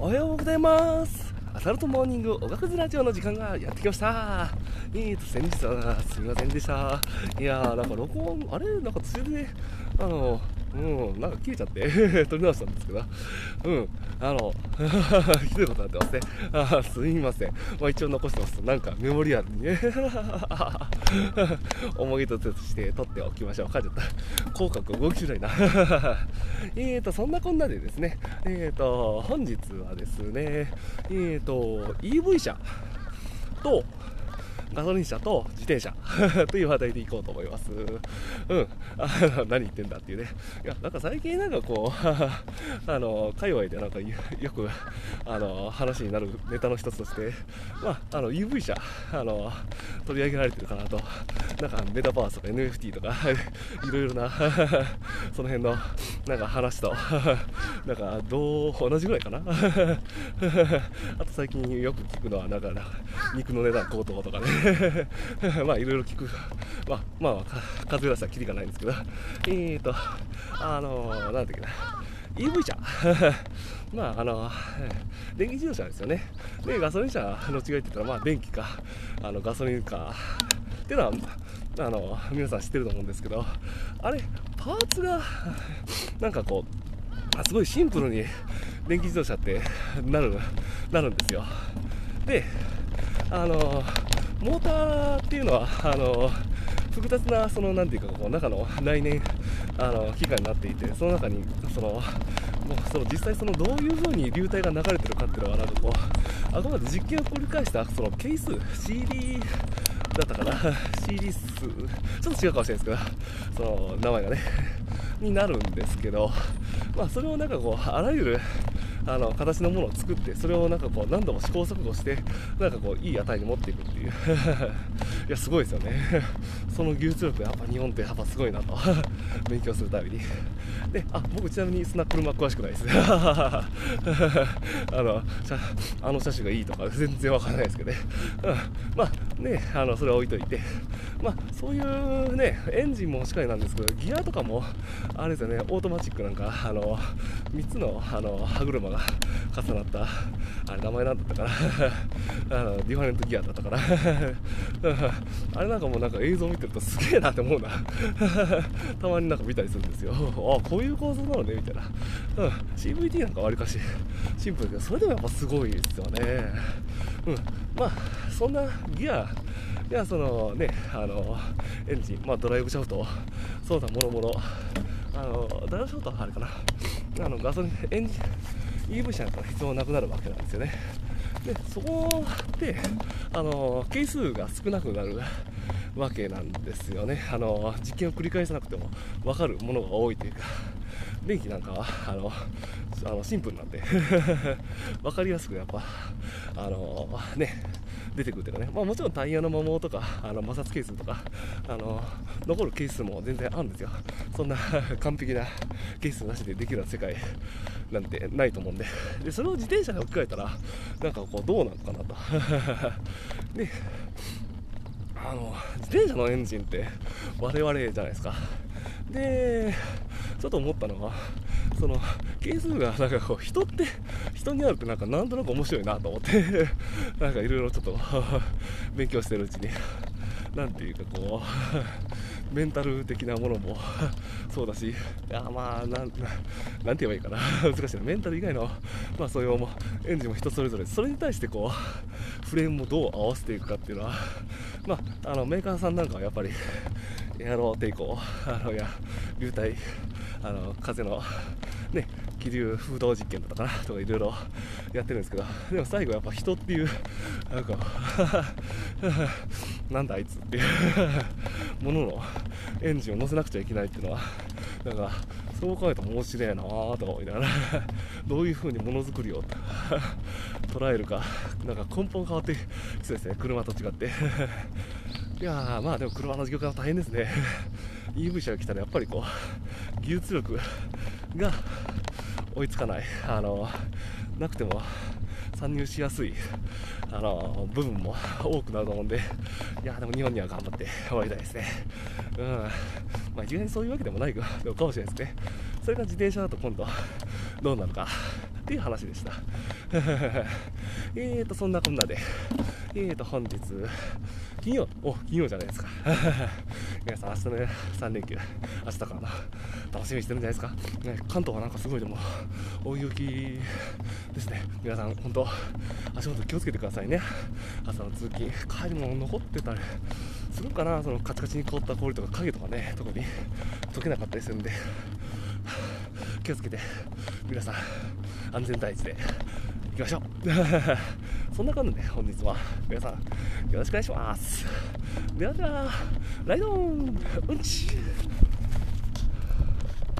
おはようございます。アサルトモーニングおがくずラジオの時間がやってきました。えーと先日は。すみませんでした。いやーなんか録音あれなんか途中であのうんなんか切れちゃって。撮り直したんですけどうん。あの ひどいことになってますね。あすみません。まあ一応残してます。なんかメモリアルに。ね 思い出として撮っておきましょう。書いちゃった。口角動きづらいな。えーとそんなこんなでですね。えーと本日はですねえーと EV 車とガソリン車と自転車 という話題でいこうと思います。うん。あ 何言ってんだっていうね。いや、なんか最近なんかこう、あの、界隈でなんかよく、あの、話になるネタの一つとして、まあ、あの、UV 車、あの、取り上げられてるかなと。なんかメタバースとか NFT とか、いろいろな、その辺の、なんか話と、なんか、どう、同じぐらいかな。あと最近よく聞くのは、なんか、肉の値段高騰とかね。まあいろいろ聞く、まあ、まあ、数え出したらきりがないんですけど、えーと、あのー、なんだっけな、EV 車、まあ、あの、電気自動車ですよね。で、ガソリン車の違いって言ったら、まあ、電気か、あのガソリンか、っていうのは、あの、皆さん知ってると思うんですけど、あれ、パーツが、なんかこう、すごいシンプルに電気自動車ってなる、なるんですよ。で、あのモーターっていうのはあの複雑なそのなんていうかこう中の内燃あの機械になっていてその中にそのもうその実際そのどういう風に流体が流れてるかっていうのはなんかこうあくまで実験を繰り返したその係数 CD だったかな？CD 数ちょっと違うかもしれないですけどその名前がね になるんですけどまあそれをなんかこうあらゆるあの形のものを作ってそれをなんかこう何度も試行錯誤して なんかこういい値に持っていくっていう。いやすごいですよね。その技術力やっぱ日本ってやっぱすごいなと。勉強するたびに。であ僕ちなみにそんな車詳しくないです。あのあの車種がいいとか全然わからないですけどね、うん、まあねあのそれは置いといて。まあそういうねエンジンもしっかりなんですけどギアとかもあれですよねオートマチックなんかあの3つのあの歯車が重なったあれ名前なんだったかな？あのディファレントギアだったかな あれなんかもうなんか映像見てるとすげえなって思うな。たまになんか見たりするんですよ。あこういう構造なのねみたいな、うん、CVT なんかわりかし。シンプルだけどそれでもやっぱすごいですよね。うん。まあそんなギアいやそのねあのエンジン、まあ、ドライブシャフトそうだもろもろ。あのドライブシャフトはあれかな。あのガソリンエンジン EV 車だったら必要なくなるわけなんですよね。でそこであの係数が少なくなるわけなんですよね。あの実験を繰り返さなくても分かるものが多いというか電気なんかはあのあのシンプルなんで。分かりやすくやっぱあのね出てくるというかね、まあ、もちろんタイヤの摩耗とかあの摩擦係数とかあの残る係数も全然あるんですよ。そんな 完璧な係数なしでできるような世界なんて ないと思うんで。でそれを自転車に置き換えたらなんかこうどうなのかなと。であの自転車のエンジンって我々じゃないですか。でちょっと思ったのはその係数がなんかこう人って 人にあるってなんかなんとなく面白いなと思って なんかいろいろちょっと 勉強してるうちになんていうかこうメンタル的なものもそうだしいやまあなんなんて言えばいいかな。難しいな。メンタル以外のまあそういうもエンジンも人それぞれそれに対してこうフレームをどう合わせていくかっていうのはまああのメーカーさんなんかはやっぱりエアロ抵抗あのや流体あの風のね気流風洞実験だったかなとかいろいろやってるんですけどでも最後やっぱ人っていうなんか なんだあいつっていうもののエンジンを乗せなくちゃいけないっていうのはなんかそう考えたら面白いなとか思いながらどういう風にものづくりを 捉えるかなんか根本変わってきそうですね車と違って。いやまあでも車の業界は大変ですね。EV 車が来たらやっぱりこう技術力が追いつかない。あのなくても参入しやすいあの部分も多くなると思うんでいやでも日本には頑張って終わりたいですね。うん。まあ一概にそういうわけでもないかもしれないですね。それが自転車だと今度どうなるかっていう話でした。えーとそんなこんなで。えーと本日金曜お金曜じゃないですか。皆さん明日の、3連休明日から楽しみにしてるんじゃないですか、ね、関東はなんかすごいでも大雪ですね。皆さん本当足元気をつけてくださいね。朝の通勤帰りも残ってたりするかな。そのカチカチに凍った氷とか影とかね特に溶けなかったりするんで気をつけて皆さん安全第一で行きましょう。そんな感じで本日は。皆さんよろしくお願いします。ではではライドンうんち。